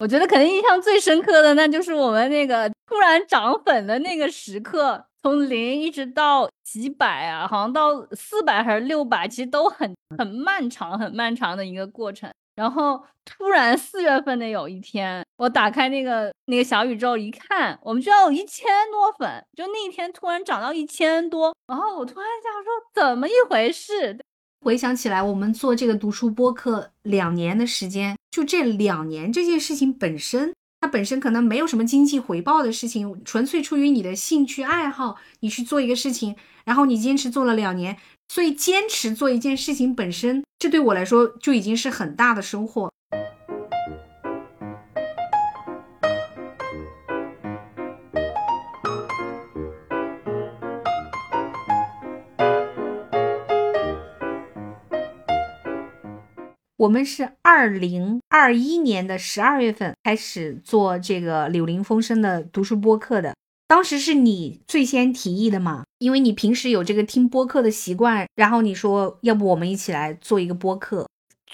我觉得肯定印象最深刻的，那就是我们那个突然涨粉的那个时刻，从零一直到几百啊，好像到四百还是六百，其实都很很漫长、很漫长的一个过程。然后突然四月份的有一天，我打开那个那个小宇宙一看，我们居然有一千多粉，就那一天突然涨到一千多，然后我突然想说怎么一回事？回想起来，我们做这个读书播客两年的时间，就这两年这件事情本身，它本身可能没有什么经济回报的事情，纯粹出于你的兴趣爱好，你去做一个事情，然后你坚持做了两年。所以，坚持做一件事情本身，这对我来说就已经是很大的收获。我们是二零二一年的十二月份开始做这个柳林风声的读书播客的。当时是你最先提议的嘛？因为你平时有这个听播客的习惯，然后你说要不我们一起来做一个播客。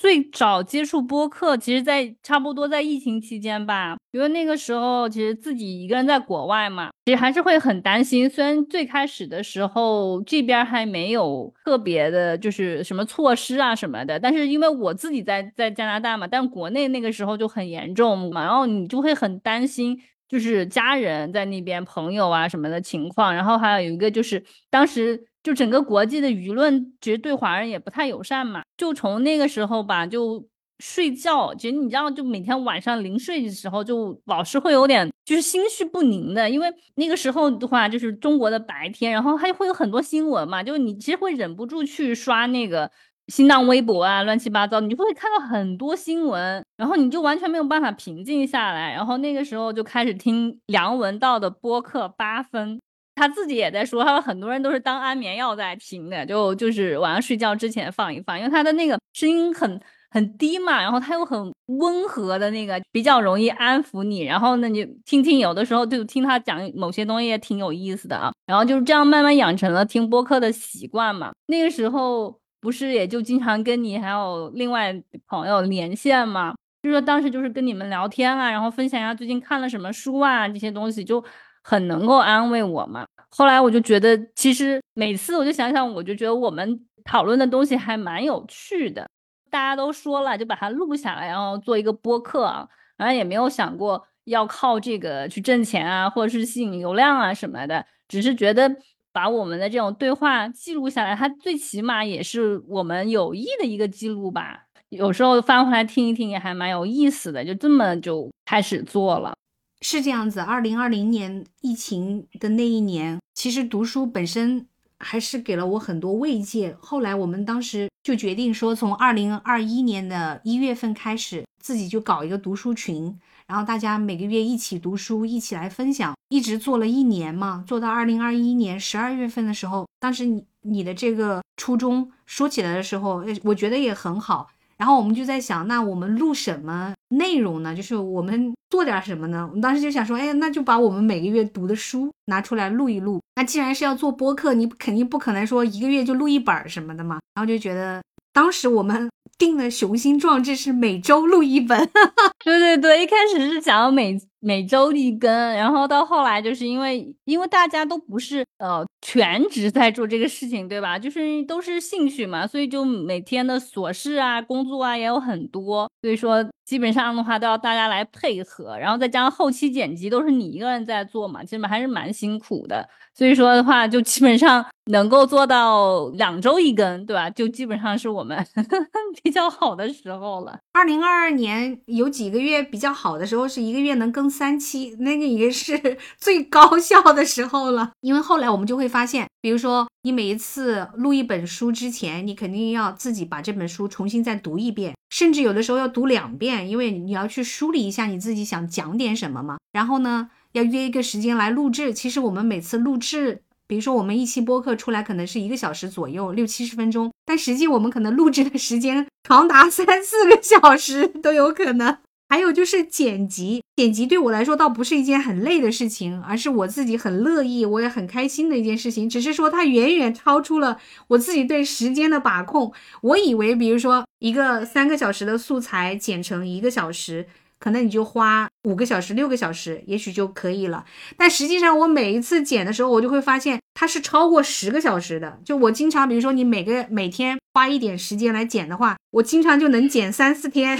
最早接触播客，其实在差不多在疫情期间吧，因为那个时候其实自己一个人在国外嘛，其实还是会很担心。虽然最开始的时候这边还没有特别的，就是什么措施啊什么的，但是因为我自己在在加拿大嘛，但国内那个时候就很严重嘛，然后你就会很担心。就是家人在那边，朋友啊什么的情况，然后还有一个就是当时就整个国际的舆论，其实对华人也不太友善嘛。就从那个时候吧，就睡觉，其实你知道，就每天晚上临睡的时候，就老是会有点就是心绪不宁的，因为那个时候的话就是中国的白天，然后还会有很多新闻嘛，就你其实会忍不住去刷那个。新浪微博啊，乱七八糟，你就会看到很多新闻，然后你就完全没有办法平静下来。然后那个时候就开始听梁文道的播客八分，他自己也在说，他说很多人都是当安眠药在听的，就就是晚上睡觉之前放一放，因为他的那个声音很很低嘛，然后他又很温和的那个，比较容易安抚你。然后呢，你听听，有的时候就听他讲某些东西也挺有意思的啊。然后就是这样慢慢养成了听播客的习惯嘛。那个时候。不是，也就经常跟你还有另外朋友连线嘛，就说当时就是跟你们聊天啊，然后分享一下最近看了什么书啊，这些东西就很能够安慰我嘛。后来我就觉得，其实每次我就想想，我就觉得我们讨论的东西还蛮有趣的。大家都说了，就把它录下来，然后做一个播客啊，然后也没有想过要靠这个去挣钱啊，或者是吸引流量啊什么的，只是觉得。把我们的这种对话记录下来，它最起码也是我们有意的一个记录吧。有时候翻回来听一听，也还蛮有意思的。就这么就开始做了，是这样子。二零二零年疫情的那一年，其实读书本身还是给了我很多慰藉。后来我们当时就决定说，从二零二一年的一月份开始，自己就搞一个读书群。然后大家每个月一起读书，一起来分享，一直做了一年嘛，做到二零二一年十二月份的时候，当时你你的这个初衷说起来的时候，我觉得也很好。然后我们就在想，那我们录什么内容呢？就是我们做点什么呢？我们当时就想说，哎，那就把我们每个月读的书拿出来录一录。那既然是要做播客，你肯定不可能说一个月就录一本什么的嘛。然后就觉得，当时我们。定的雄心壮志是每周录一本，对对对，一开始是想要每每周一更，然后到后来就是因为因为大家都不是呃全职在做这个事情，对吧？就是都是兴趣嘛，所以就每天的琐事啊、工作啊也有很多，所以说基本上的话都要大家来配合，然后再加上后期剪辑都是你一个人在做嘛，其实还是蛮辛苦的。所以说的话，就基本上能够做到两周一更，对吧？就基本上是我们 比较好的时候了。二零二二年有几个月比较好的时候，是一个月能更三期，那个也是 最高效的时候了。因为后来我们就会发现，比如说你每一次录一本书之前，你肯定要自己把这本书重新再读一遍，甚至有的时候要读两遍，因为你要去梳理一下你自己想讲点什么嘛。然后呢？要约一个时间来录制。其实我们每次录制，比如说我们一期播客出来可能是一个小时左右，六七十分钟，但实际我们可能录制的时间长达三四个小时都有可能。还有就是剪辑，剪辑对我来说倒不是一件很累的事情，而是我自己很乐意，我也很开心的一件事情。只是说它远远超出了我自己对时间的把控。我以为，比如说一个三个小时的素材剪成一个小时。可能你就花五个小时、六个小时，也许就可以了。但实际上，我每一次剪的时候，我就会发现它是超过十个小时的。就我经常，比如说你每个每天花一点时间来剪的话，我经常就能剪三四天。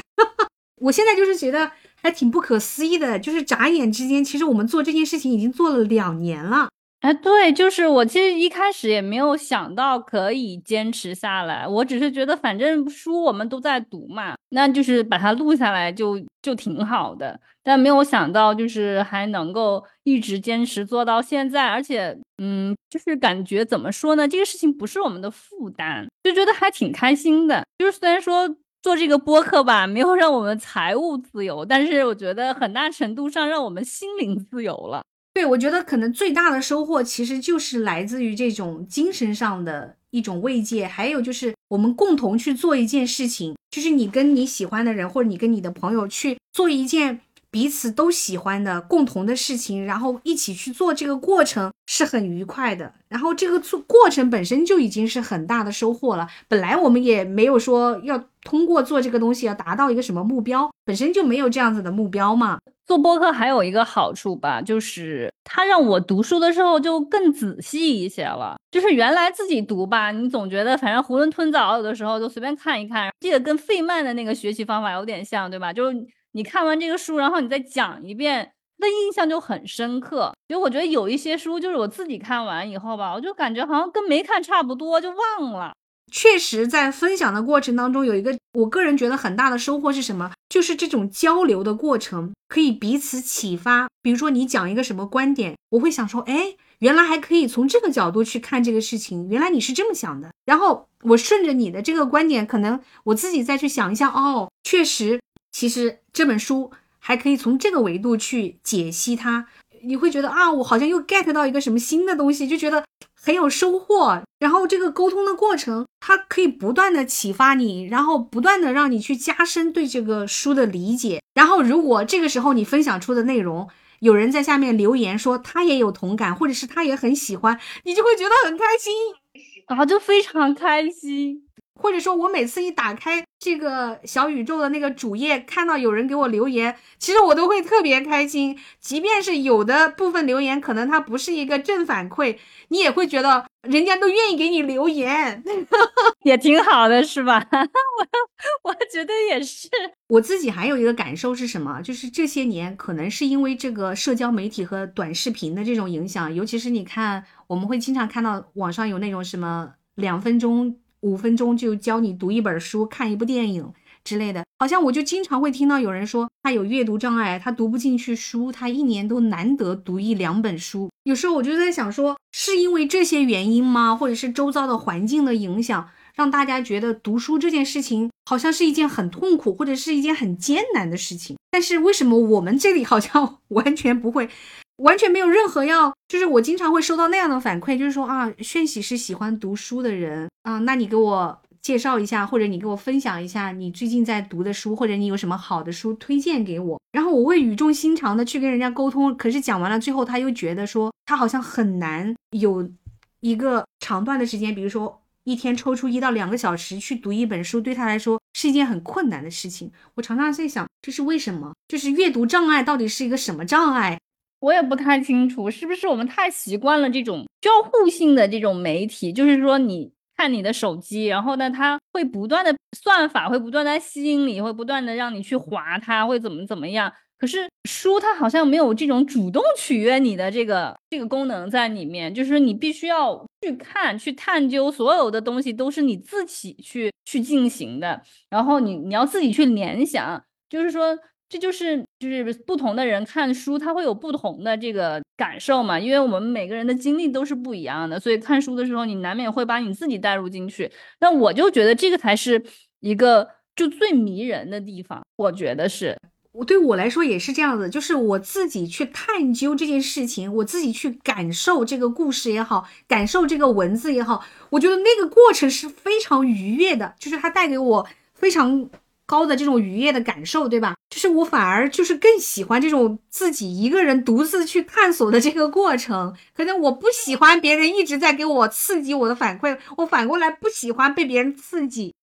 我现在就是觉得还挺不可思议的，就是眨眼之间，其实我们做这件事情已经做了两年了。哎，对，就是我其实一开始也没有想到可以坚持下来，我只是觉得反正书我们都在读嘛，那就是把它录下来就就挺好的。但没有想到就是还能够一直坚持做到现在，而且嗯，就是感觉怎么说呢，这个事情不是我们的负担，就觉得还挺开心的。就是虽然说做这个播客吧，没有让我们财务自由，但是我觉得很大程度上让我们心灵自由了。对，我觉得可能最大的收获其实就是来自于这种精神上的一种慰藉，还有就是我们共同去做一件事情，就是你跟你喜欢的人，或者你跟你的朋友去做一件彼此都喜欢的共同的事情，然后一起去做这个过程是很愉快的，然后这个做过程本身就已经是很大的收获了。本来我们也没有说要通过做这个东西要达到一个什么目标，本身就没有这样子的目标嘛。做播客还有一个好处吧，就是它让我读书的时候就更仔细一些了。就是原来自己读吧，你总觉得反正囫囵吞枣，有的时候就随便看一看。这个跟费曼的那个学习方法有点像，对吧？就是你看完这个书，然后你再讲一遍，那印象就很深刻。就我觉得有一些书，就是我自己看完以后吧，我就感觉好像跟没看差不多，就忘了。确实，在分享的过程当中，有一个我个人觉得很大的收获是什么？就是这种交流的过程可以彼此启发。比如说你讲一个什么观点，我会想说，哎，原来还可以从这个角度去看这个事情，原来你是这么想的。然后我顺着你的这个观点，可能我自己再去想一下，哦，确实，其实这本书还可以从这个维度去解析它。你会觉得啊，我好像又 get 到一个什么新的东西，就觉得很有收获。然后这个沟通的过程，它可以不断的启发你，然后不断的让你去加深对这个书的理解。然后如果这个时候你分享出的内容，有人在下面留言说他也有同感，或者是他也很喜欢，你就会觉得很开心，啊，就非常开心。或者说，我每次一打开这个小宇宙的那个主页，看到有人给我留言，其实我都会特别开心。即便是有的部分留言，可能它不是一个正反馈，你也会觉得人家都愿意给你留言，也挺好的，是吧？我我觉得也是。我自己还有一个感受是什么？就是这些年，可能是因为这个社交媒体和短视频的这种影响，尤其是你看，我们会经常看到网上有那种什么两分钟。五分钟就教你读一本书、看一部电影之类的，好像我就经常会听到有人说他有阅读障碍，他读不进去书，他一年都难得读一两本书。有时候我就在想，说是因为这些原因吗？或者是周遭的环境的影响，让大家觉得读书这件事情好像是一件很痛苦或者是一件很艰难的事情？但是为什么我们这里好像 完全不会？完全没有任何要，就是我经常会收到那样的反馈，就是说啊，炫喜是喜欢读书的人啊，那你给我介绍一下，或者你给我分享一下你最近在读的书，或者你有什么好的书推荐给我，然后我会语重心长的去跟人家沟通。可是讲完了，最后他又觉得说他好像很难有一个长段的时间，比如说一天抽出一到两个小时去读一本书，对他来说是一件很困难的事情。我常常在想，这是为什么？就是阅读障碍到底是一个什么障碍？我也不太清楚，是不是我们太习惯了这种交互性的这种媒体？就是说，你看你的手机，然后呢，它会不断的算法会不断的吸引你，会不断的让你去划它，会怎么怎么样？可是书它好像没有这种主动取悦你的这个这个功能在里面，就是说你必须要去看、去探究，所有的东西都是你自己去去进行的，然后你你要自己去联想，就是说。这就是就是不同的人看书，他会有不同的这个感受嘛？因为我们每个人的经历都是不一样的，所以看书的时候，你难免会把你自己带入进去。那我就觉得这个才是一个就最迷人的地方。我觉得是，我对我来说也是这样子，就是我自己去探究这件事情，我自己去感受这个故事也好，感受这个文字也好，我觉得那个过程是非常愉悦的，就是它带给我非常。高的这种愉悦的感受，对吧？就是我反而就是更喜欢这种自己一个人独自去探索的这个过程。可能我不喜欢别人一直在给我刺激我的反馈，我反过来不喜欢被别人刺激。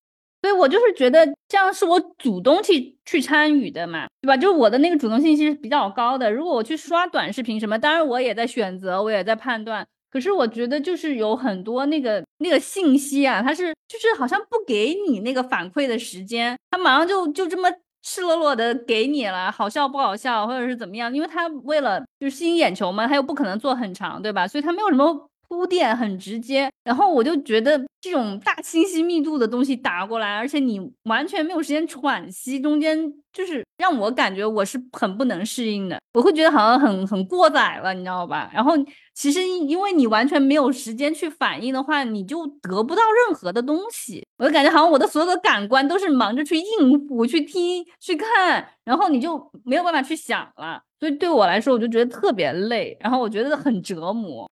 所以我就是觉得这样是我主动去去参与的嘛，对吧？就是我的那个主动性其实比较高的。如果我去刷短视频什么，当然我也在选择，我也在判断。可是我觉得就是有很多那个那个信息啊，他是就是好像不给你那个反馈的时间，他马上就就这么赤裸裸的给你了，好笑不好笑，或者是怎么样？因为他为了就是吸引眼球嘛，他又不可能做很长，对吧？所以他没有什么。铺垫很直接，然后我就觉得这种大信息密度的东西打过来，而且你完全没有时间喘息，中间就是让我感觉我是很不能适应的，我会觉得好像很很过载了，你知道吧？然后其实因为你完全没有时间去反应的话，你就得不到任何的东西，我就感觉好像我的所有的感官都是忙着去应付、去听、去看，然后你就没有办法去想了，所以对我来说，我就觉得特别累，然后我觉得很折磨。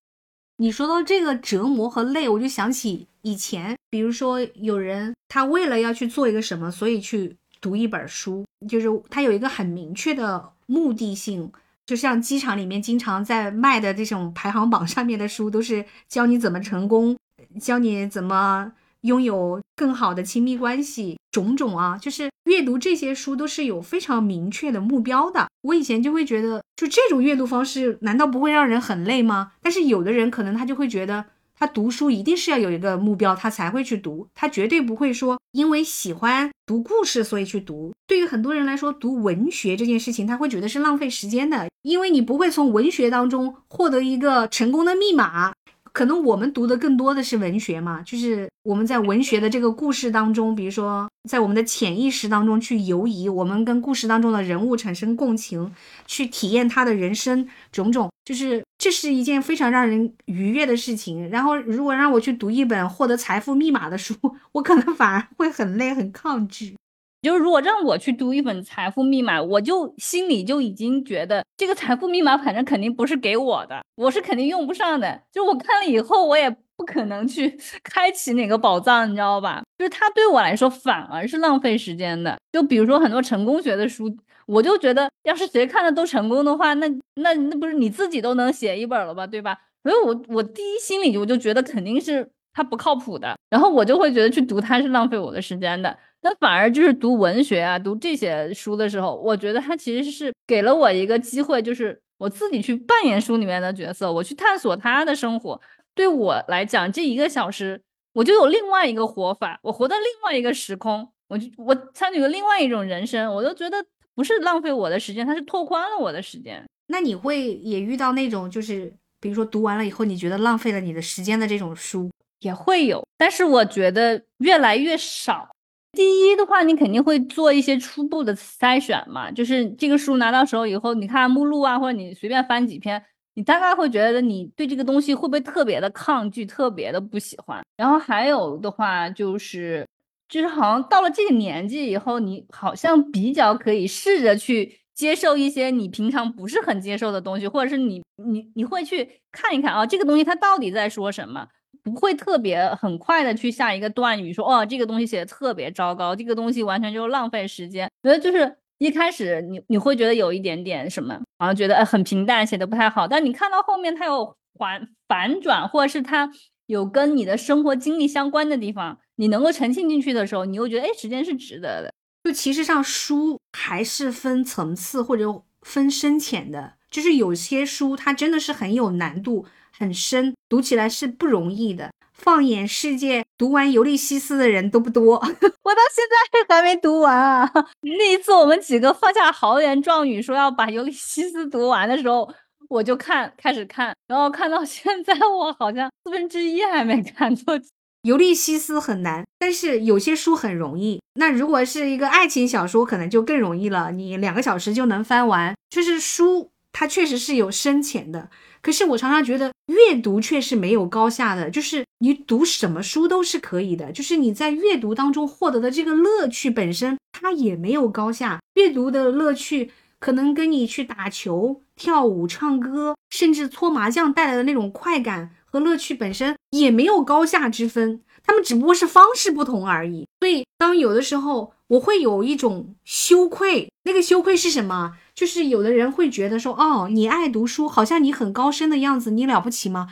你说到这个折磨和累，我就想起以前，比如说有人他为了要去做一个什么，所以去读一本书，就是他有一个很明确的目的性，就像机场里面经常在卖的这种排行榜上面的书，都是教你怎么成功，教你怎么。拥有更好的亲密关系，种种啊，就是阅读这些书都是有非常明确的目标的。我以前就会觉得，就这种阅读方式，难道不会让人很累吗？但是有的人可能他就会觉得，他读书一定是要有一个目标，他才会去读，他绝对不会说因为喜欢读故事所以去读。对于很多人来说，读文学这件事情，他会觉得是浪费时间的，因为你不会从文学当中获得一个成功的密码。可能我们读的更多的是文学嘛，就是我们在文学的这个故事当中，比如说在我们的潜意识当中去游移，我们跟故事当中的人物产生共情，去体验他的人生种种，就是这是一件非常让人愉悦的事情。然后如果让我去读一本获得财富密码的书，我可能反而会很累，很抗拒。就是如果让我去读一本财富密码，我就心里就已经觉得这个财富密码反正肯定不是给我的，我是肯定用不上的。就我看了以后，我也不可能去 开启哪个宝藏，你知道吧？就是它对我来说反而是浪费时间的。就比如说很多成功学的书，我就觉得要是谁看的都成功的话，那那那不是你自己都能写一本了吧，对吧？所以我我第一心里我就觉得肯定是它不靠谱的，然后我就会觉得去读它是浪费我的时间的。那反而就是读文学啊，读这些书的时候，我觉得它其实是给了我一个机会，就是我自己去扮演书里面的角色，我去探索他的生活。对我来讲，这一个小时我就有另外一个活法，我活在另外一个时空，我就我参与了另外一种人生，我都觉得不是浪费我的时间，它是拓宽了我的时间。那你会也遇到那种就是比如说读完了以后你觉得浪费了你的时间的这种书，也会有，但是我觉得越来越少。第一的话，你肯定会做一些初步的筛选嘛，就是这个书拿到手以后，你看目录啊，或者你随便翻几篇，你大概会觉得你对这个东西会不会特别的抗拒，特别的不喜欢。然后还有的话就是，就是好像到了这个年纪以后，你好像比较可以试着去接受一些你平常不是很接受的东西，或者是你你你会去看一看啊，这个东西它到底在说什么。不会特别很快的去下一个断语，说哦这个东西写的特别糟糕，这个东西完全就是浪费时间。觉得就是一开始你你会觉得有一点点什么，好像觉得哎很平淡，写的不太好。但你看到后面它有反反转，或者是它有跟你的生活经历相关的地方，你能够沉浸进去的时候，你又觉得哎时间是值得的。就其实上书还是分层次或者分深浅的，就是有些书它真的是很有难度。很深，读起来是不容易的。放眼世界，读完《尤利西斯》的人都不多。我到现在还没读完啊！那一次我们几个放下豪言壮语说要把《尤利西斯》读完的时候，我就看，开始看，然后看到现在，我好像四分之一还没看。《尤利西斯》很难，但是有些书很容易。那如果是一个爱情小说，可能就更容易了，你两个小时就能翻完。就是书，它确实是有深浅的。可是我常常觉得阅读却是没有高下的，就是你读什么书都是可以的，就是你在阅读当中获得的这个乐趣本身，它也没有高下。阅读的乐趣可能跟你去打球、跳舞、唱歌，甚至搓麻将带来的那种快感和乐趣本身也没有高下之分，他们只不过是方式不同而已。所以当有的时候我会有一种羞愧，那个羞愧是什么？就是有的人会觉得说，哦，你爱读书，好像你很高深的样子，你了不起吗？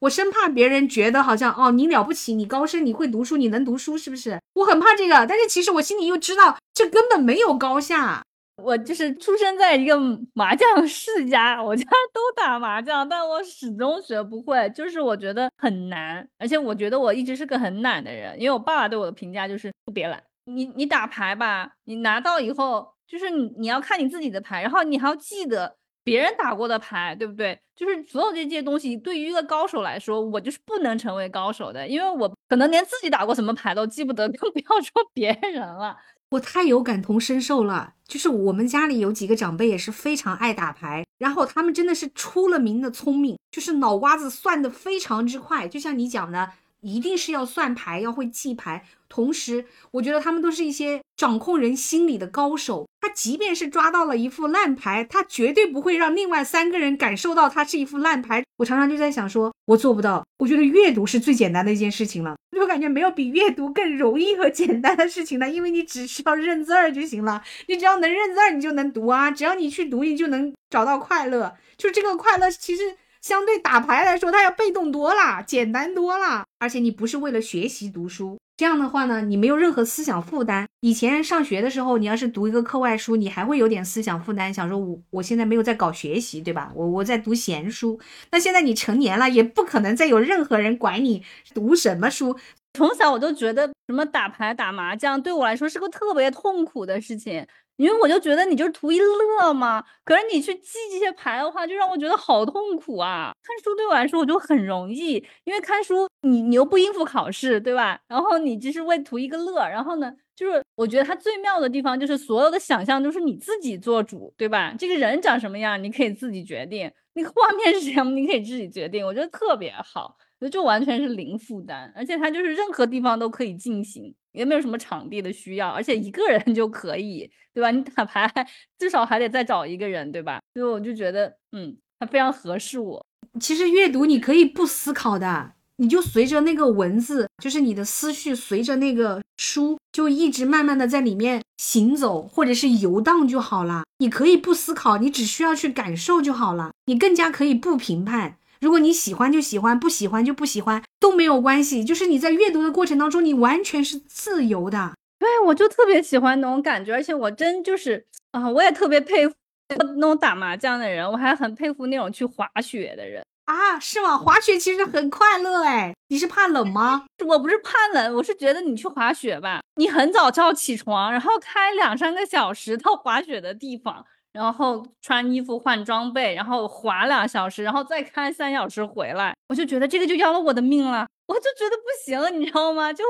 我生怕别人觉得好像哦你了不起，你高深，你会读书，你能读书，是不是？我很怕这个，但是其实我心里又知道，这根本没有高下。我就是出生在一个麻将世家，我家 都打麻将，但我始终学不会，就是我觉得很难，而且我觉得我一直是个很懒的人，因为我爸爸对我的评价就是特别懒。你你打牌吧，你拿到以后，就是你你要看你自己的牌，然后你还要记得别人打过的牌，对不对？就是所有这些东西，对于一个高手来说，我就是不能成为高手的，因为我可能连自己打过什么牌都记不得，更不要说别人了。我太有感同身受了，就是我们家里有几个长辈也是非常爱打牌，然后他们真的是出了名的聪明，就是脑瓜子算的非常之快，就像你讲的。一定是要算牌，要会记牌。同时，我觉得他们都是一些掌控人心理的高手。他即便是抓到了一副烂牌，他绝对不会让另外三个人感受到他是一副烂牌。我常常就在想，说我做不到。我觉得阅读是最简单的一件事情了，我感觉没有比阅读更容易和简单的事情了，因为你只需要认字儿就行了。你只要能认字儿，你就能读啊。只要你去读，你就能找到快乐。就这个快乐，其实。相对打牌来说，它要被动多了，简单多了。而且你不是为了学习读书，这样的话呢，你没有任何思想负担。以前上学的时候，你要是读一个课外书，你还会有点思想负担，想说我我现在没有在搞学习，对吧？我我在读闲书。那现在你成年了，也不可能再有任何人管你读什么书。从小我就觉得什么打牌、打麻将对我来说是个特别痛苦的事情。因为我就觉得你就是图一乐嘛，可是你去记这些牌的话，就让我觉得好痛苦啊。看书对我来说我就很容易，因为看书你你又不应付考试，对吧？然后你只是为图一个乐，然后呢，就是我觉得它最妙的地方就是所有的想象都是你自己做主，对吧？这个人长什么样你可以自己决定，那个画面是什么你可以自己决定，我觉得特别好。就完全是零负担，而且它就是任何地方都可以进行，也没有什么场地的需要，而且一个人就可以，对吧？你打牌至少还得再找一个人，对吧？所以我就觉得，嗯，它非常合适我。其实阅读你可以不思考的，你就随着那个文字，就是你的思绪随着那个书，就一直慢慢的在里面行走或者是游荡就好了。你可以不思考，你只需要去感受就好了。你更加可以不评判。如果你喜欢就喜欢，不喜欢就不喜欢，都没有关系。就是你在阅读的过程当中，你完全是自由的。对我就特别喜欢那种感觉，而且我真就是啊，我也特别佩服那种打麻将的人，我还很佩服那种去滑雪的人啊，是吗？滑雪其实很快乐哎，你是怕冷吗？我不是怕冷，我是觉得你去滑雪吧，你很早就要起床，然后开两三个小时到滑雪的地方。然后穿衣服换装备，然后滑两小时，然后再开三小时回来，我就觉得这个就要了我的命了，我就觉得不行，你知道吗？就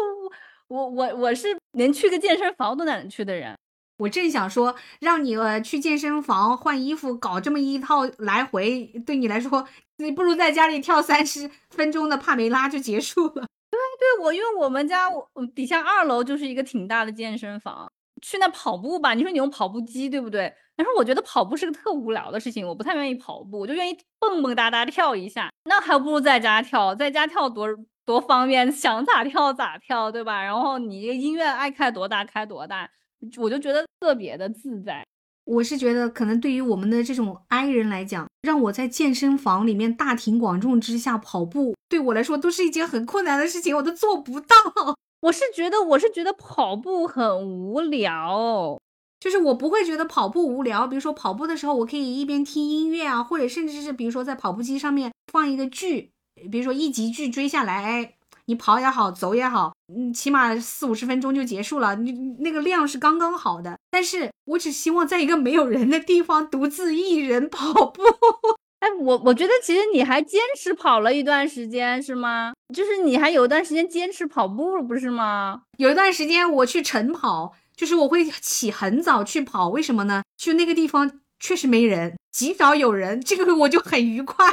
我我我是连去个健身房都懒得去的人。我正想说，让你呃去健身房换衣服，搞这么一套来回，对你来说，你不如在家里跳三十分钟的帕梅拉就结束了。对对，我因为我们家我底下二楼就是一个挺大的健身房，去那跑步吧，你说你用跑步机对不对？但是我觉得跑步是个特无聊的事情，我不太愿意跑步，我就愿意蹦蹦哒哒跳一下，那还不如在家跳，在家跳多多方便，想咋跳咋跳，对吧？然后你音乐爱开多大开多大，我就觉得特别的自在。我是觉得可能对于我们的这种 I 人来讲，让我在健身房里面大庭广众之下跑步，对我来说都是一件很困难的事情，我都做不到。我是觉得，我是觉得跑步很无聊。就是我不会觉得跑步无聊，比如说跑步的时候，我可以一边听音乐啊，或者甚至是比如说在跑步机上面放一个剧，比如说一集剧追下来，哎，你跑也好，走也好，嗯，起码四五十分钟就结束了，你那个量是刚刚好的。但是我只希望在一个没有人的地方独自一人跑步。哎，我我觉得其实你还坚持跑了一段时间是吗？就是你还有一段时间坚持跑步不是吗？有一段时间我去晨跑。就是我会起很早去跑，为什么呢？就那个地方确实没人，极少有人，这个我就很愉快。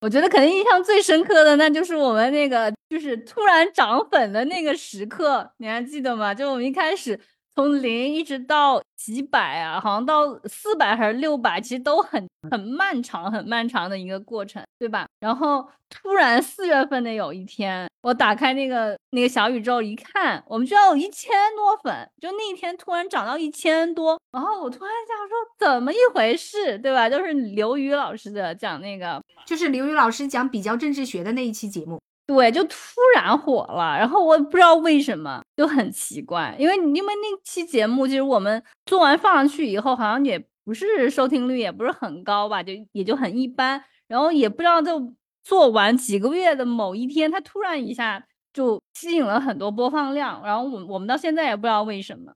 我觉得肯定印象最深刻的，那就是我们那个就是突然涨粉的那个时刻，你还记得吗？就我们一开始。从零一直到几百啊，好像到四百还是六百，其实都很很漫长、很漫长的一个过程，对吧？然后突然四月份的有一天，我打开那个那个小宇宙一看，我们居然有一千多粉，就那天突然涨到一千多，然后我突然想说怎么一回事，对吧？就是刘宇老师的讲那个，就是刘宇老师讲比较政治学的那一期节目，对，就突然火了，然后我不知道为什么，就很奇怪，因为因为那期节目其实我们做完放上去以后，好像也不是收听率也不是很高吧，就也就很一般，然后也不知道就。做完几个月的某一天，它突然一下就吸引了很多播放量，然后我我们到现在也不知道为什么。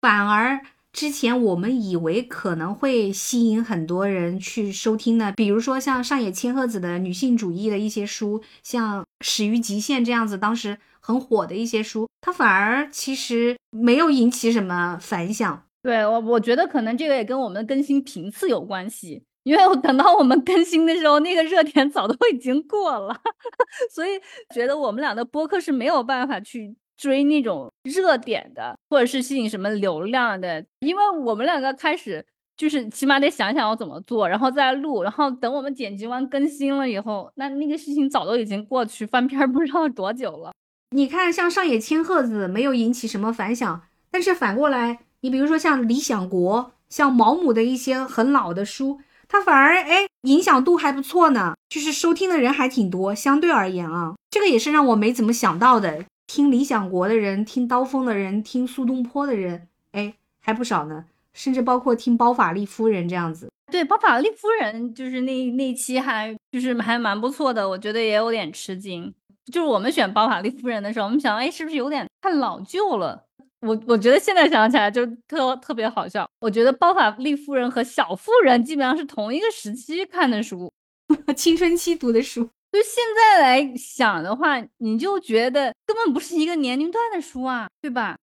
反而之前我们以为可能会吸引很多人去收听的，比如说像上野千鹤子的女性主义的一些书，像《始于极限》这样子，当时很火的一些书，它反而其实没有引起什么反响。对我，我觉得可能这个也跟我们的更新频次有关系。因为等到我们更新的时候，那个热点早都已经过了，所以觉得我们俩的播客是没有办法去追那种热点的，或者是吸引什么流量的。因为我们两个开始就是起码得想想要怎么做，然后再录，然后等我们剪辑完更新了以后，那那个事情早都已经过去，翻篇不知道多久了。你看，像上野千鹤子没有引起什么反响，但是反过来，你比如说像理想国、像毛姆的一些很老的书。它反而哎，影响度还不错呢，就是收听的人还挺多，相对而言啊，这个也是让我没怎么想到的。听理想国的人，听刀锋的人，听苏东坡的人，哎，还不少呢，甚至包括听包法利夫人这样子。对，包法利夫人就是那那期还就是还蛮不错的，我觉得也有点吃惊。就是我们选包法利夫人的时候，我们想，哎，是不是有点太老旧了？我我觉得现在想起来就特特别好笑。我觉得包法利夫人和小妇人基本上是同一个时期看的书，青春期读的书。就现在来想的话，你就觉得根本不是一个年龄段的书啊，对吧？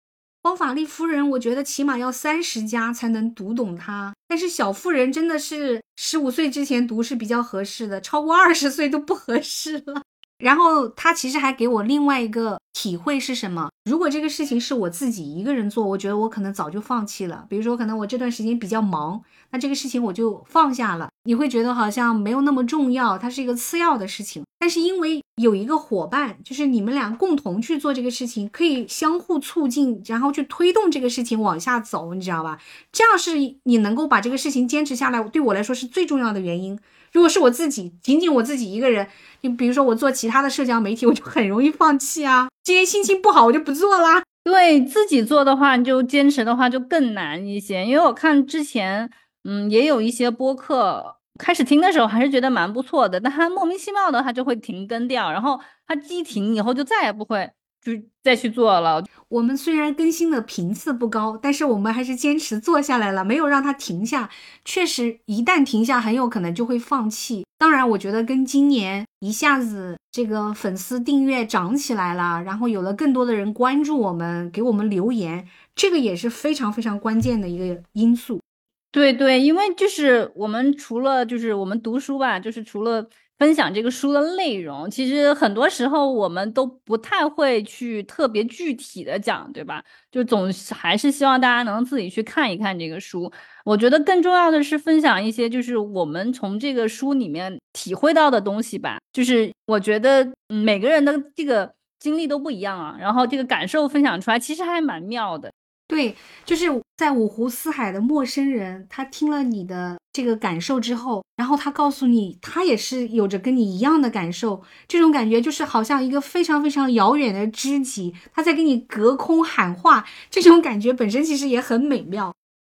包法利夫人，我觉得起码要三十加才能读懂它。但是小妇人真的是十五岁之前读是比较合适的，超过二十岁都不合适了。然后他其实还给我另外一个体会是什么？如果这个事情是我自己一个人做，我觉得我可能早就放弃了。比如说，可能我这段时间比较忙，那这个事情我就放下了。你会觉得好像没有那么重要，它是一个次要的事情。但是因为有一个伙伴，就是你们俩共同去做这个事情，可以相互促进，然后去推动这个事情往下走，你知道吧？这样是你能够把这个事情坚持下来，对我来说是最重要的原因。如果是我自己，仅仅我自己一个人，你比如说我做其他的社交媒体，我就很容易放弃啊。今天心情不好，我就不做啦。对自己做的话，你就坚持的话就更难一些。因为我看之前，嗯，也有一些播客开始听的时候还是觉得蛮不错的，但他莫名其妙的他就会停更掉，然后他机停以后就再也不会。就再去做了。我们虽然更新的频次不高，但是我们还是坚持做下来了，没有让它停下。确实，一旦停下，很有可能就会放弃。当然，我觉得跟今年一下子这个粉丝订阅涨起来了，然后有了更多的人关注我们，给我们留言，这个也是非常非常关键的一个因素。对对，因为就是我们除了就是我们读书吧，就是除了。分享这个书的内容，其实很多时候我们都不太会去特别具体的讲，对吧？就总还是希望大家能自己去看一看这个书。我觉得更重要的是分享一些，就是我们从这个书里面体会到的东西吧。就是我觉得每个人的这个经历都不一样啊，然后这个感受分享出来，其实还蛮妙的。对，就是在五湖四海的陌生人，他听了你的这个感受之后，然后他告诉你，他也是有着跟你一样的感受，这种感觉就是好像一个非常非常遥远的知己，他在跟你隔空喊话，这种感觉本身其实也很美妙。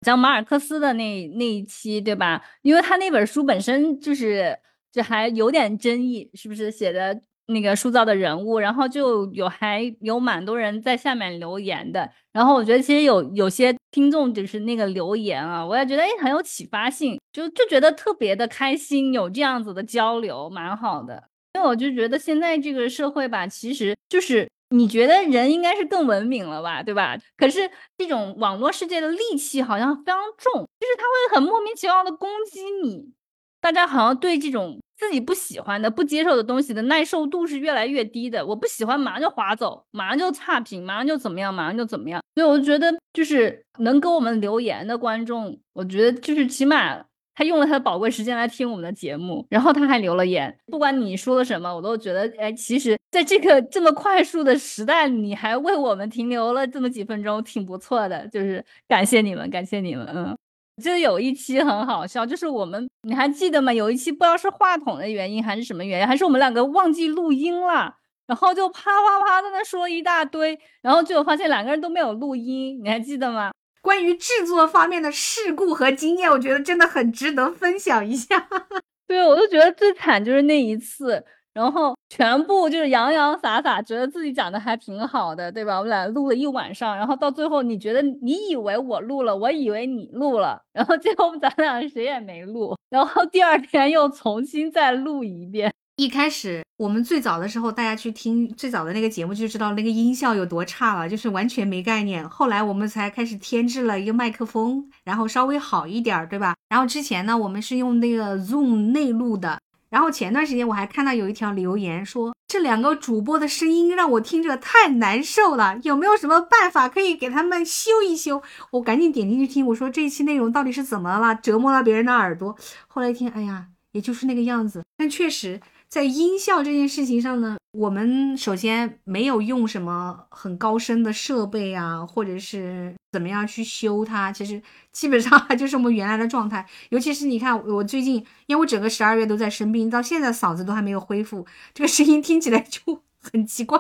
像马尔克斯的那那一期，对吧？因为他那本书本身就是就还有点争议，是不是写的？那个塑造的人物，然后就有还有蛮多人在下面留言的，然后我觉得其实有有些听众就是那个留言啊，我也觉得哎很有启发性，就就觉得特别的开心，有这样子的交流，蛮好的。因为我就觉得现在这个社会吧，其实就是你觉得人应该是更文明了吧，对吧？可是这种网络世界的戾气好像非常重，就是他会很莫名其妙的攻击你，大家好像对这种。自己不喜欢的、不接受的东西的耐受度是越来越低的。我不喜欢，马上就划走，马上就差评，马上就怎么样，马上就怎么样。所以我就觉得，就是能给我们留言的观众，我觉得就是起码他用了他的宝贵时间来听我们的节目，然后他还留了言。不管你说了什么，我都觉得，哎，其实在这个这么快速的时代，你还为我们停留了这么几分钟，挺不错的。就是感谢你们，感谢你们。嗯，就有一期很好笑，就是我们你还记得吗？有一期不知道是话筒的原因还是什么原因，还是我们两个忘记录音了。然后就啪啪啪在那说一大堆，然后最后发现两个人都没有录音，你还记得吗？关于制作方面的事故和经验，我觉得真的很值得分享一下。对，我就觉得最惨就是那一次，然后全部就是洋洋洒洒，觉得自己讲的还挺好的，对吧？我们俩录了一晚上，然后到最后你觉得你以为我录了，我以为你录了，然后最后咱俩谁也没录，然后第二天又重新再录一遍。一开始我们最早的时候，大家去听最早的那个节目就知道那个音效有多差了，就是完全没概念。后来我们才开始添置了一个麦克风，然后稍微好一点儿，对吧？然后之前呢，我们是用那个 Zoom 内录的。然后前段时间我还看到有一条留言说，这两个主播的声音让我听着太难受了，有没有什么办法可以给他们修一修？我赶紧点进去听，我说这一期内容到底是怎么了，折磨了别人的耳朵。后来一听，哎呀，也就是那个样子，但确实。在音效这件事情上呢，我们首先没有用什么很高深的设备啊，或者是怎么样去修它。其实 基本上就是我们原来的状态。尤其是你看，我最近因为我整个十二月都在生病，到现在嗓子都还没有恢复，这个声音听起来就 很奇怪。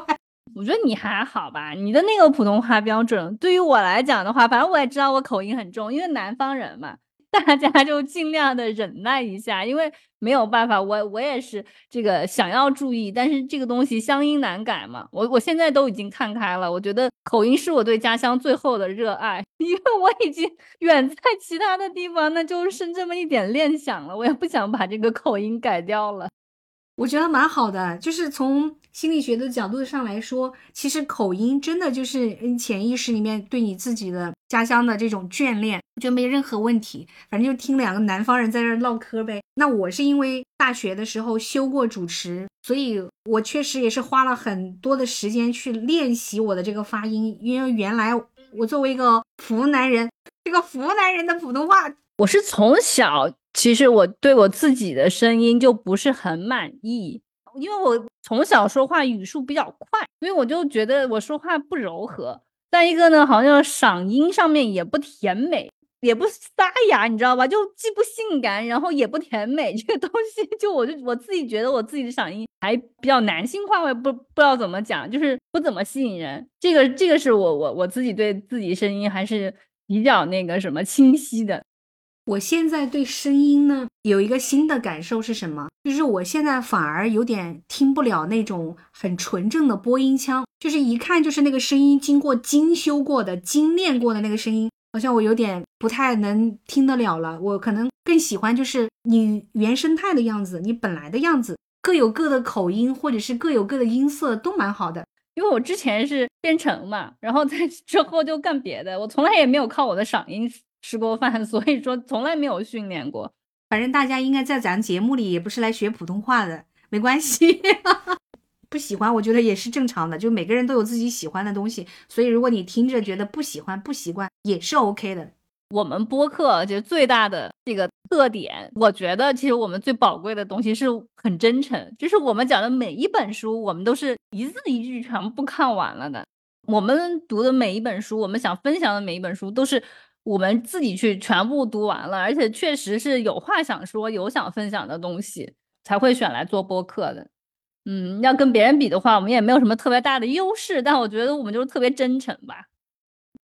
我觉得你还好吧，你的那个普通话标准，对于我来讲的话，反正我也知道我口音很重，因为南方人嘛。大家就尽量的忍耐一下，因为没有办法，我我也是这个想要注意，但是这个东西乡音难改嘛。我我现在都已经看开了，我觉得口音是我对家乡最后的热爱，因为我已经远在其他的地方，那就剩这么一点念想了，我也不想把这个口音改掉了。我觉得蛮好的，就是从心理学的角度上来说，其实口音真的就是潜意识里面对你自己的家乡的这种眷恋，就没任何问题。反正就听两个南方人在这唠嗑呗。那我是因为大学的时候修过主持，所以我确实也是花了很多的时间去练习我的这个发音。因为原来我作为一个湖南人，这个湖南人的普通话，我是从小。其实我对我自己的声音就不是很满意，因为我从小说话语速比较快，所以我就觉得我说话不柔和。再一个呢，好像嗓音上面也不甜美，也不沙哑，你知道吧？就既不性感，然后也不甜美。这个东西，就我就我自己觉得我自己的嗓音还比较男性化，我也不不知道怎么讲，就是不怎么吸引人。这个这个是我我我自己对自己声音还是比较那个什么清晰的。我现在对声音呢有一个新的感受是什么？就是我现在反而有点听不了那种很纯正的播音腔，就是一看就是那个声音经过精修过的、精炼过的那个声音，好像我有点不太能听得了了。我可能更喜欢就是你原生态的样子，你本来的样子，各有各的口音，或者是各有各的音色，都蛮好的。因为我之前是编程嘛，然后在 之后就干别的，我从来也没有靠我的嗓音。吃过饭，所以说从来没有训练过。反正大家应该在咱节目里也不是来学普通话的，没关系。不喜欢，我觉得也是正常的。就每个人都有自己喜欢的东西，所以如果你听着觉得不喜欢、不习惯，也是 OK 的。我们播客就最大的这个特点，我觉得其实我们最宝贵的东西是很真诚。就是我们讲的每一本书，我们都是一字一句全部看完了的。我们读的每一本书，我们想分享的每一本书，都是。我们自己去全部读完了，而且确实是有话想说、有想分享的东西，才会选来做播客的。嗯，要跟别人比的话，我们也没有什么特别大的优势，但我觉得我们就是特别真诚吧。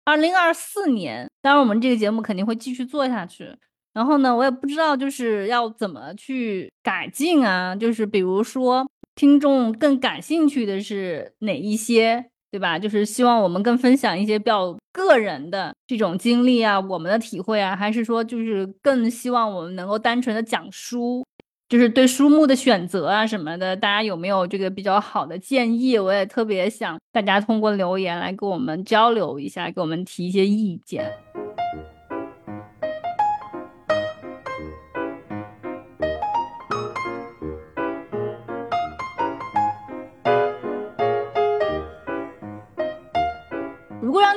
二零二四年，当然我们这个节目肯定会继续做下去。然后呢，我也不知道就是要怎么去改进啊，就是比如说听众更感兴趣的是哪一些。对吧？就是希望我们更分享一些比较个人的这种经历啊，我们的体会啊，还是说就是更希望我们能够单纯的讲书，就是对书目的选择啊什么的，大家有没有这个比较好的建议？我也特别想大家通过留言来跟我们交流一下，给我们提一些意见。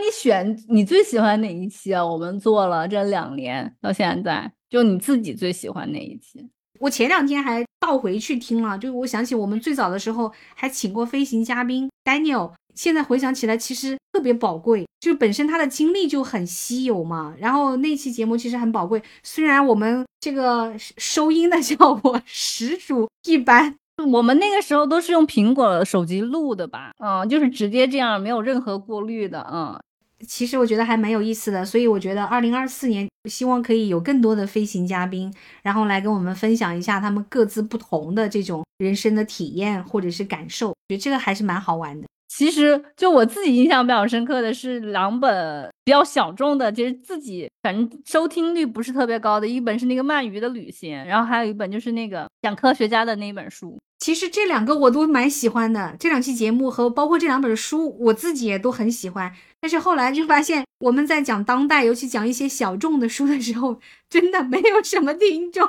你选，你最喜欢哪一期啊？我们做了这两年到现在，就你自己最喜欢哪一期？我前两天还倒回去听了，就我想起我们最早的时候还请过飞行嘉宾 Daniel，现在回想起来其实特别宝贵，就本身他的经历就很稀有嘛。然后那期节目其实很宝贵，虽然我们这个收音的效果 实属一般，我们那个时候都是用苹果手机录的吧？嗯，就是直接这样，没有任何过滤的，嗯。其实我觉得还蛮有意思的，所以我觉得二零二四年希望可以有更多的飞行嘉宾，然后来跟我们分享一下他们各自不同的这种人生的体验或者是感受，觉得这个还是蛮好玩的。其实就我自己印象比较深刻的是两本比较小众的，其实自己反正收听率不是特别高的，一本是那个鳗鱼的旅行，然后还有一本就是那个讲科学家的那本书。其实这两个我都蛮喜欢的，这两期节目和包括这两本书，我自己也都很喜欢。但是后来就发现，我们在讲当代，尤其讲一些小众的书的时候，真的没有什么听众。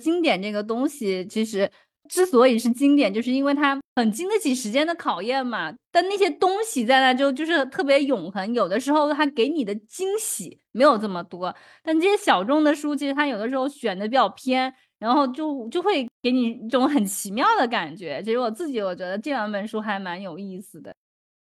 经典这个东西，其实之所以是经典，就是因为它很经得起时间的考验嘛。但那些东西在那就就是特别永恒，有的时候它给你的惊喜没有这么多。但这些小众的书，其实它有的时候选的比较偏。然后就就会给你一种很奇妙的感觉。其实我自己我觉得这两本书还蛮有意思的，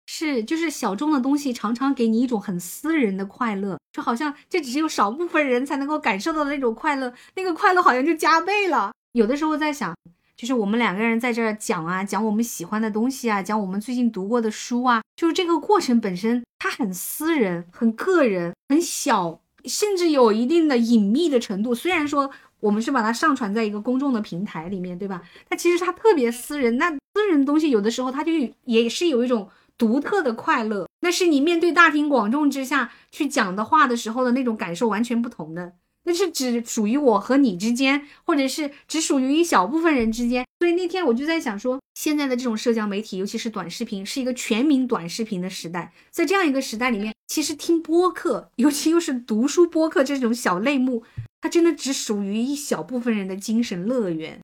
是就是小众的东西常常给你一种很私人的快乐，就好像这只是有少部分人才能够感受到的那种快乐，那个快乐好像就加倍了。有的时候在想，就是我们两个人在这儿讲啊，讲我们喜欢的东西啊，讲我们最近读过的书啊，就是这个过程本身它很私人、很个人、很小，甚至有一定的隐秘的程度。虽然说。我们是把它上传在一个公众的平台里面，对吧？它其实它特别私人，那私人的东西有的时候它就也是有一种独特的快乐，那是你面对大庭广众之下去讲的话的时候的那种感受完全不同的。那是只属于我和你之间，或者是只属于一小部分人之间。所以那天我就在想说，现在的这种社交媒体，尤其是短视频，是一个全民短视频的时代。在这样一个时代里面，其实听播客，尤其又是读书播客这种小类目，它真的只属于一小部分人的精神乐园。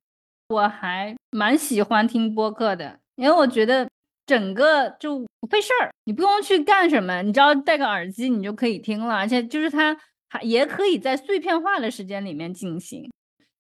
我还蛮喜欢听播客的，因为我觉得整个就不费事儿，你不用去干什么，你只要戴个耳机，你就可以听了，而且就是它。也可以在碎片化的时间里面进行，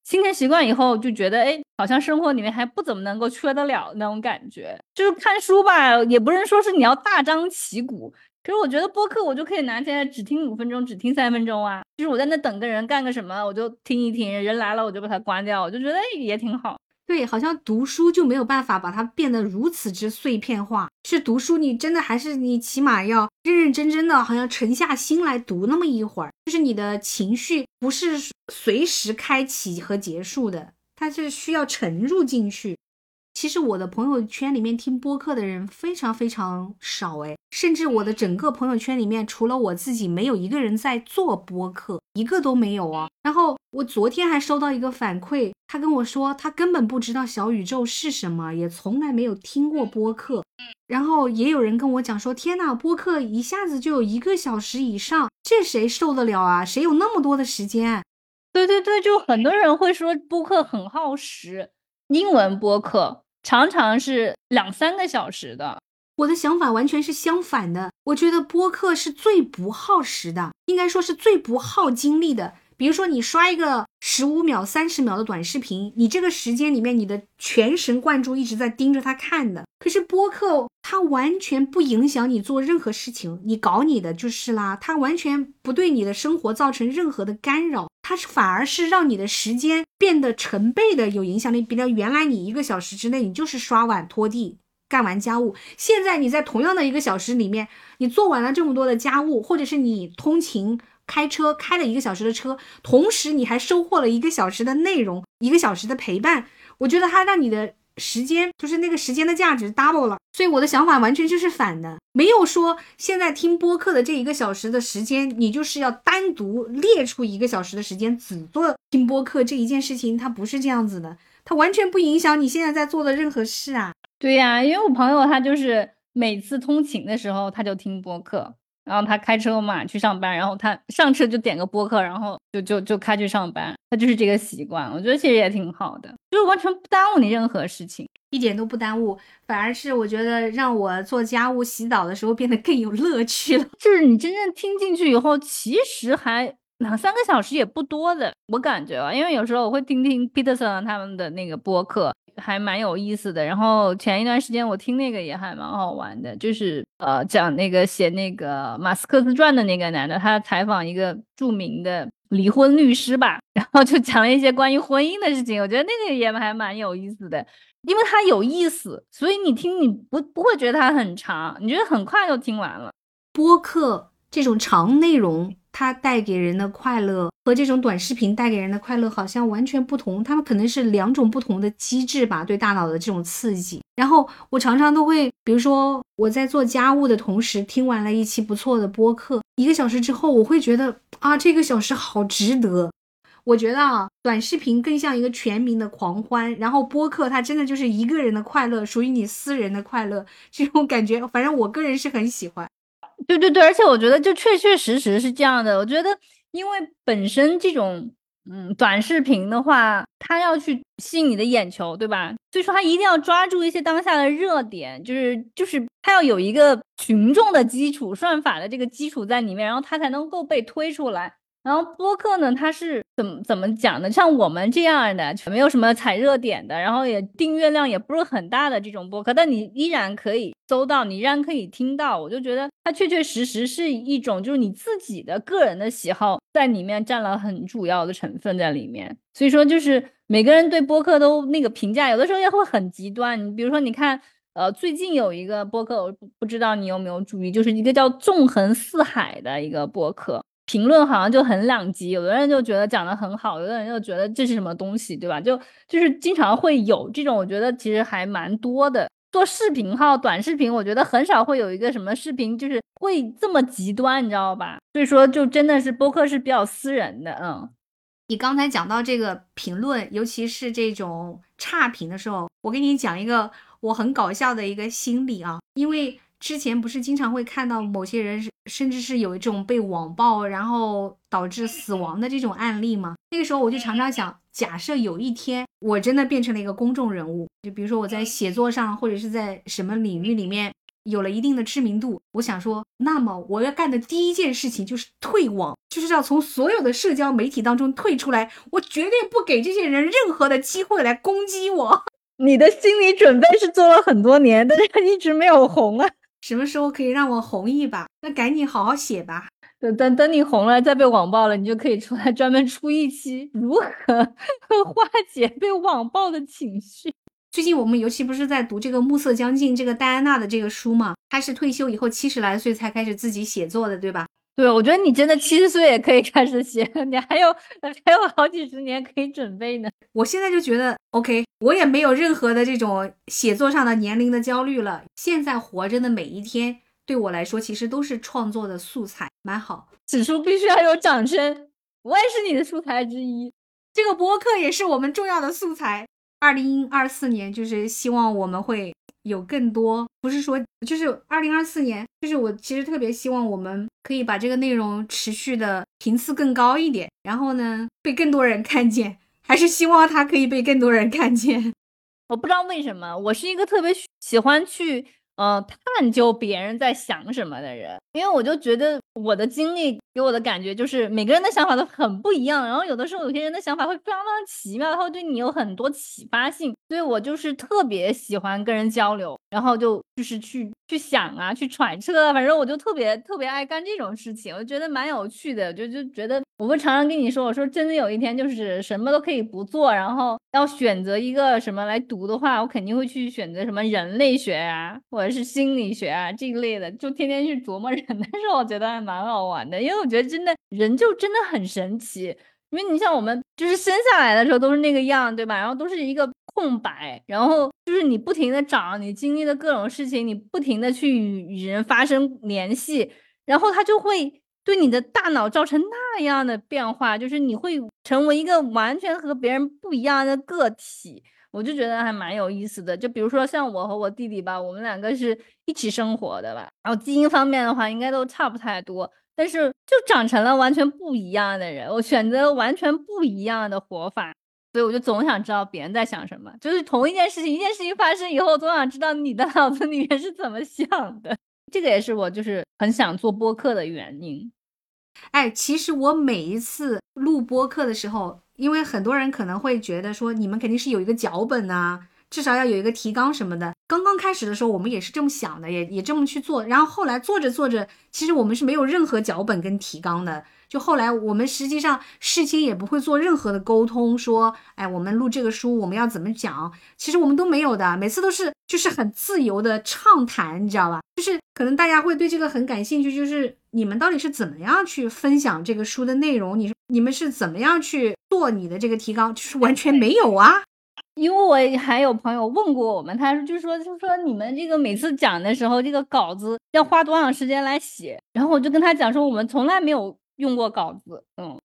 形成习惯以后就觉得，哎，好像生活里面还不怎么能够缺得了那种感觉。就是看书吧，也不是说是你要大张旗鼓，可是我觉得播客我就可以拿起来只听五分钟，只听三分钟啊。就是我在那等个人干个什么，我就听一听，人来了我就把它关掉，我就觉得也挺好。对，好像读书就没有办法把它变得如此之碎片化。是读书，你真的还是你起码要认认真真的，好像沉下心来读那么一会儿。就是你的情绪不是随时开启和结束的，它是需要沉入进去。其实我的朋友圈里面听播客的人非常非常少，诶，甚至我的整个朋友圈里面，除了我自己，没有一个人在做播客，一个都没有啊。然后我昨天还收到一个反馈，他跟我说他根本不知道小宇宙是什么，也从来没有听过播客。然后也有人跟我讲说，天呐，播客一下子就有一个小时以上，这谁受得了啊？谁有那么多的时间？对对对，就很多人会说播客很耗时，英文播客。常常是两三个小时的，我的想法完全是相反的。我觉得播客是最不耗时的，应该说是最不耗精力的。比如说，你刷一个十五秒、三十秒的短视频，你这个时间里面，你的全神贯注一直在盯着它看的。可是播客，它完全不影响你做任何事情，你搞你的就是啦，它完全不对你的生活造成任何的干扰，它是反而是让你的时间变得成倍的有影响力。比如原来你一个小时之内，你就是刷碗、拖地、干完家务，现在你在同样的一个小时里面，你做完了这么多的家务，或者是你通勤。开车开了一个小时的车，同时你还收获了一个小时的内容，一个小时的陪伴。我觉得它让你的时间，就是那个时间的价值 double 了。所以我的想法完全就是反的，没有说现在听播客的这一个小时的时间，你就是要单独列出一个小时的时间只做听播客这一件事情，它不是这样子的，它完全不影响你现在在做的任何事啊。对呀，因为我朋友他就是每次通勤的时候他就听播客。然后他开车嘛去上班，然后他上车就点个播客，然后就就就开去上班，他就是这个习惯。我觉得其实也挺好的，就是完全不耽误你任何事情，一点都不耽误，反而是我觉得让我做家务、洗澡的时候变得更有乐趣了。就是你真正听进去以后，其实还两三个小时也不多的，我感觉啊，因为有时候我会听听 Peterson 他们的那个播客，还蛮有意思的。然后前一段时间我听那个也还蛮好玩的，就是呃讲那个写那个马斯克自传的那个男的，他采访一个著名的离婚律师吧，然后就讲了一些关于婚姻的事情，我觉得那个也还蛮有意思的，因为他有意思，所以你听你不不会觉得它很长，你觉得很快就听完了。播客这种长内容。它带给人的快乐和这种短视频带给人的快乐好像完全不同，他们可能是两种不同的机制吧，对大脑的这种刺激。然后我常常都会，比如说我在做家务的同时，听完了一期不错的播客，一个小时之后，我会觉得啊，这个小时好值得。我觉得啊，短视频更像一个全民的狂欢，然后播客它真的就是一个人的快乐，属于你私人的快乐，这种感觉，反正我个人是很喜欢。对对对，而且我觉得就确确实实是这样的。我觉得，因为本身这种嗯短视频的话，它要去吸引你的眼球，对吧？所以说它一定要抓住一些当下的热点，就是就是它要有一个群众的基础、算法的这个基础在里面，然后它才能够被推出来。然后播客呢，它是怎么怎么讲的？像我们这样的，没有什么踩热点的，然后也订阅量也不是很大的这种播客，但你依然可以搜到，你依然可以听到。我就觉得它确确实实是一种，就是你自己的个人的喜好在里面占了很主要的成分在里面。所以说，就是每个人对播客都那个评价，有的时候也会很极端。你比如说，你看，呃，最近有一个播客，我不不知道你有没有注意，就是一个叫《纵横四海》的一个播客。评论好像就很两极，有的人就觉得讲的很好，有的人就觉得这是什么东西，对吧？就就是经常会有这种，我觉得其实还蛮多的。做视频号、短视频，我觉得很少会有一个什么视频就是会这么极端，你知道吧？所以说，就真的是播客是比较私人的。嗯，你刚才讲到这个评论，尤其是这种差评的时候，我给你讲一个我很搞笑的一个心理啊，因为。之前不是经常会看到某些人，甚至是有一种被网暴，然后导致死亡的这种案例吗？那个时候我就常常想，假设有一天我真的变成了一个公众人物，就比如说我在写作上或者是在什么领域里面有了一定的知名度，我想说，那么我要干的第一件事情就是退网，就是要从所有的社交媒体当中退出来，我绝对不给这些人任何的机会来攻击我。你的心理准备是做了很多年，但是一直没有红啊。什么时候可以让我红一把？那赶紧好好写吧。等等等你红了，再被网暴了，你就可以出来专门出一期如何 化解被网暴的情绪。最近我们尤其不是在读这个《暮色将近》这个戴安娜的这个书嘛？她是退休以后七十来岁才开始自己写作的，对吧？对，我觉得你真的七十岁也可以开始写，你还有还有好几十年可以准备呢。我现在就觉得 OK，我也没有任何的这种写作上的年龄的焦虑了。现在活着的每一天，对我来说其实都是创作的素材，蛮好。此处必须要有掌声，我也是你的素材之一。这个播客也是我们重要的素材。二零二四年，就是希望我们会。有更多，不是说就是二零二四年，就是我其实特别希望我们可以把这个内容持续的频次更高一点，然后呢被更多人看见，还是希望它可以被更多人看见。我不知道为什么，我是一个特别喜欢去。呃，探究别人在想什么的人，因为我就觉得我的经历给我的感觉就是每个人的想法都很不一样，然后有的时候有些人的想法会非常非常奇妙，他会对你有很多启发性，所以我就是特别喜欢跟人交流，然后就就是去去想啊，去揣测，反正我就特别特别爱干这种事情，我觉得蛮有趣的，就就觉得我会常常跟你说，我说真的有一天就是什么都可以不做，然后要选择一个什么来读的话，我肯定会去选择什么人类学啊，或者。是心理学啊这一类的，就天天去琢磨人，但是我觉得还蛮好玩的，因为我觉得真的人就真的很神奇。因为你像我们就是生下来的时候都是那个样，对吧？然后都是一个空白，然后就是你不停的长，你经历的各种事情，你不停的去与与人发生联系，然后它就会对你的大脑造成那样的变化，就是你会成为一个完全和别人不一样的个体。我就觉得还蛮有意思的，就比如说像我和我弟弟吧，我们两个是一起生活的吧，然后基因方面的话应该都差不太多，但是就长成了完全不一样的人，我选择完全不一样的活法，所以我就总想知道别人在想什么，就是同一件事情，一件事情发生以后，总想知道你的 脑子里面是怎么想的，这个也是我就是很想做播客的原因。哎，其实我每一次录播课的时候，因为很多人可能会觉得说，你们肯定是有一个脚本呐，至少要有一个提纲什么的。刚刚开始的时候，我们也是这么想的，也也这么去做。然后后来做着做着，其实我们是没有任何脚本跟提纲的。就后来我们实际上事先也不会做任何的沟通，说，哎，我们录这个书我们要怎么讲？其实我们都没有的，每次都是就是很自由的畅谈，你知道吧？就是可能大家会对这个很感兴趣，就是你们到底是怎么样去分享这个书的内容？你你们是怎么样去做你的这个提纲？就是完全没有啊。因为我还有朋友问过我们，他说就说就说你们这个每次讲的时候，这个稿子要花多长时间来写？然后我就跟他讲说，我们从来没有。用过稿子，嗯，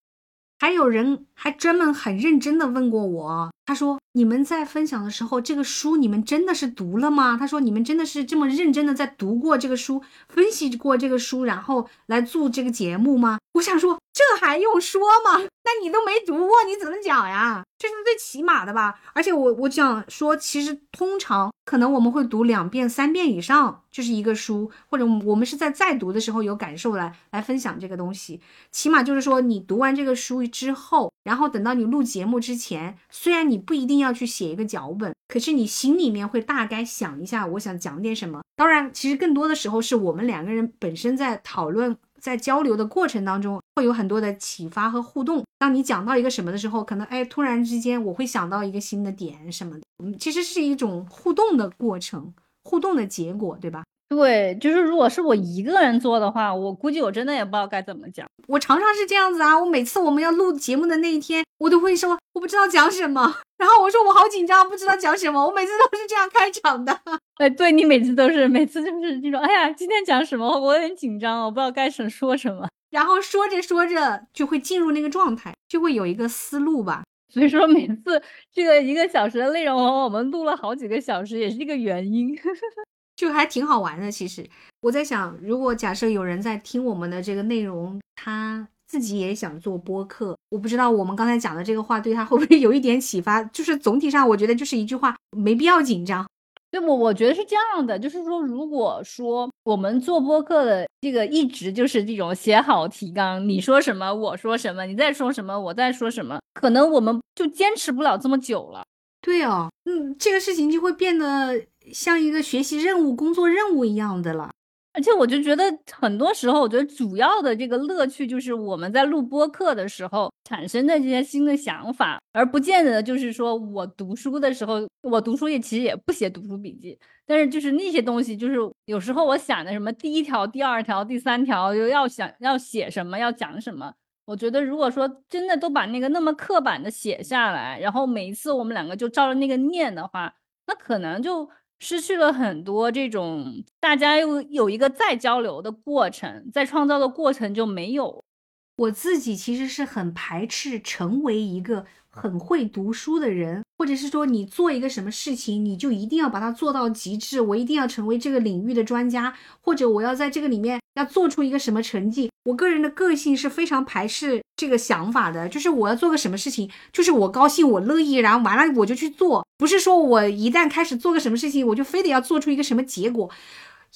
还有人还专门很认真的问过我，他说：“你们在分享的时候，这个书你们真的是读了吗？”他说：“你们真的是这么认真的在读过这个书，分析过这个书，然后来做这个节目吗？”我想说，这还用说吗？那你都没读过，你怎么讲呀？这是最起码的吧？而且我我想说，其实通常可能我们会读两遍、三遍以上，就是一个书，或者我们是在再读的时候有感受来来分享这个东西。起码就是说，你读完这个书之后，然后等到你录节目之前，虽然你不一定要去写一个脚本，可是你心里面会大概想一下，我想讲点什么。当然，其实更多的时候是我们两个人本身在讨论。在交流的过程当中，会有很多的启发和互动。当你讲到一个什么的时候，可能哎，突然之间我会想到一个新的点什么的。嗯，其实是一种互动的过程，互动的结果，对吧？对，就是如果是我一个人做的话，我估计我真的也不知道该怎么讲。我常常是这样子啊，我每次我们要录节目的那一天，我都会说我不知道讲什么，然后我说我好紧张，不知道讲什么。我每次都是这样开场的。哎，对你每次都是，每次就是这种。哎呀，今天讲什么？我有点紧张，我不知道该说说什么。然后说着说着就会进入那个状态，就会有一个思路吧。所以说每次这个一个小时的内容，我们录了好几个小时，也是这个原因。就还挺好玩的，其实我在想，如果假设有人在听我们的这个内容，他自己也想做播客，我不知道我们刚才讲的这个话对他会不会有一点启发。就是总体上，我觉得就是一句话，没必要紧张。对我我觉得是这样的，就是说，如果说我们做播客的这个一直就是这种写好提纲，你说什么我说什么，你再说什么我再说什么，可能我们就坚持不了这么久了。对哦，嗯，这个事情就会变得。像一个学习任务、工作任务一样的了，而且我就觉得很多时候，我觉得主要的这个乐趣就是我们在录播课的时候产生的这些新的想法，而不见得就是说我读书的时候，我读书也其实也不写读书笔记，但是就是那些东西，就是有时候我想的什么第一条、第二条、第三条，又要想要写什么，要讲什么，我觉得如果说真的都把那个那么刻板的写下来，然后每一次我们两个就照着那个念的话，那可能就。失去了很多这种大家又有一个再交流的过程，再创造的过程就没有。我自己其实是很排斥成为一个很会读书的人，或者是说你做一个什么事情，你就一定要把它做到极致，我一定要成为这个领域的专家，或者我要在这个里面要做出一个什么成绩。我个人的个性是非常排斥这个想法的，就是我要做个什么事情，就是我高兴，我乐意，然后完了我就去做，不是说我一旦开始做个什么事情，我就非得要做出一个什么结果，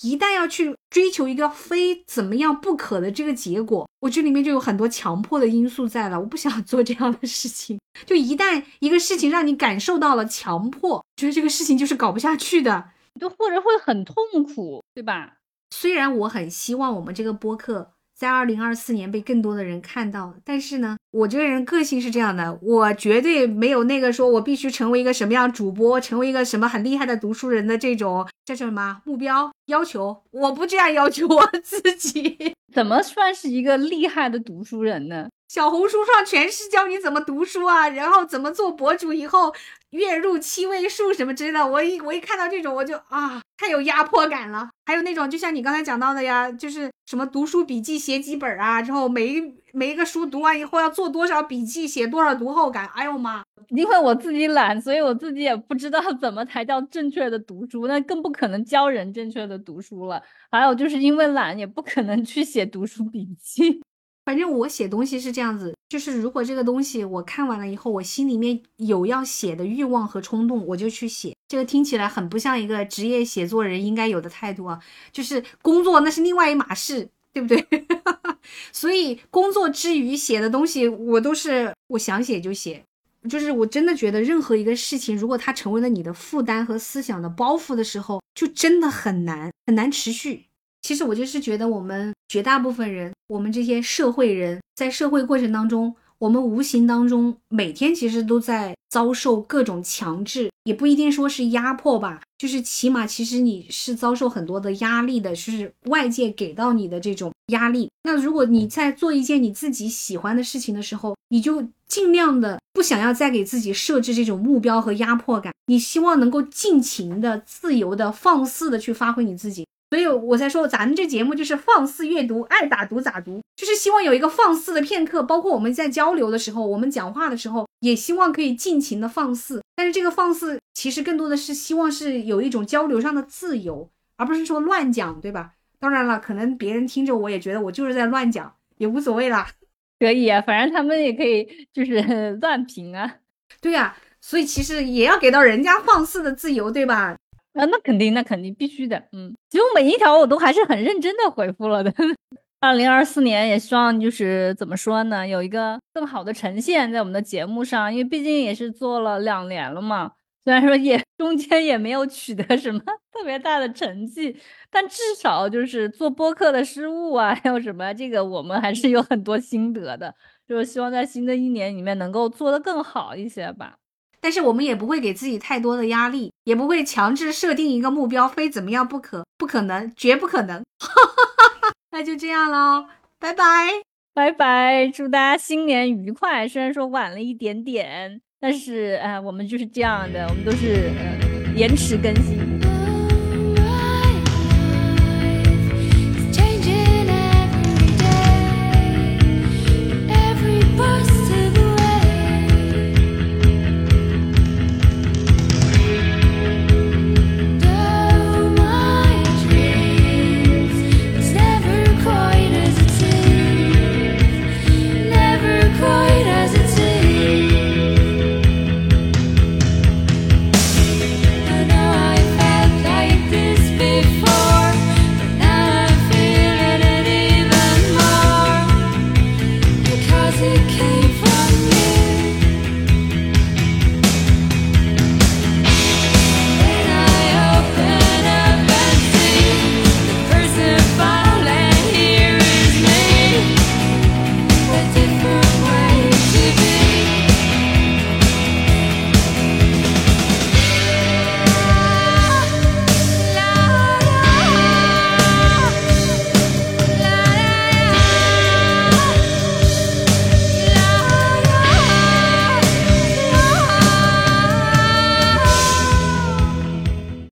一旦要去追求一个非怎么样不可的这个结果，我这里面就有很多强迫的因素在了，我不想做这样的事情。就一旦一个事情让你感受到了强迫，觉得这个事情就是搞不下去的，就或者会很痛苦，对吧？虽然我很希望我们这个播客。在二零二四年被更多的人看到，但是呢，我这个人个性是这样的，我绝对没有那个说我必须成为一个什么样主播，成为一个什么很厉害的读书人的这种叫什么目标要求，我不这样要求我自己。怎么算是一个厉害的读书人呢？小红书上全是教你怎么读书啊，然后怎么做博主，以后月入七位数什么之类的。我一我一看到这种，我就啊，太有压迫感了。还有那种，就像你刚才讲到的呀，就是什么读书笔记写几本啊，之后每一每一个书读完以后要做多少笔记，写多少读后感。哎呦妈！因为我自己懒，所以我自己也不知道 怎么才叫正确的读书，那更不可能教人正确的读书了。还有就是因为懒，也不可能去写读书笔记。反正我写东西是这样子，就是如果这个东西我看完了以后，我心里面有要写的欲望和冲动，我就去写。这个听起来很不像一个职业写作人应该有的态度啊，就是工作那是另外一码事，对不对？所以工作之余写的东西，我都是我想写就写。就是我真的觉得，任何一个事情，如果它成为了你的负担和思想的包袱的时候，就真的很难很难持续。其实我就是觉得，我们绝大部分人，我们这些社会人在社会过程当中。我们无形当中每天其实都在遭受各种强制，也不一定说是压迫吧，就是起码其实你是遭受很多的压力的，就是外界给到你的这种压力。那如果你在做一件你自己喜欢的事情的时候，你就尽量的不想要再给自己设置这种目标和压迫感，你希望能够尽情的、自由的、放肆的去发挥你自己。所以我才说，咱们这节目就是放肆阅读，爱咋读咋读，就是希望有一个放肆的片刻。包括我们在交流的时候，我们讲话的时候，也希望可以尽情的放肆。但是这个放肆，其实更多的是希望是有一种交流上的自由，而不是说乱讲，对吧？当然了，可能别人听着我也觉得我就是在乱讲，也无所谓啦。可以啊，反正他们也可以就是 乱评啊。对呀，所以其实也要给到人家放肆的自由，对吧？啊，那肯定，那肯定必须的。嗯，其实每一条我都还是很认真的回复了的。二零二四年也希望就是怎么说呢，有一个更好的呈现在我们的节目上，因为毕竟也是做了两年了嘛。虽然说也中间也没有取得什么 特别大的成绩，但至少就是做播客的失误啊，还有什么这个我们还是有很多心得的。就是希望在新的一年里面能够做得更好一些吧。但是我们也不会给自己太多的压力，也不会强制设定一个目标，非怎么样不可，不可能，绝不可能。那就这样喽，拜拜，拜拜，祝大家新年愉快。虽然说晚了一点点，但是呃，我们就是这样的，我们都是呃延迟更新。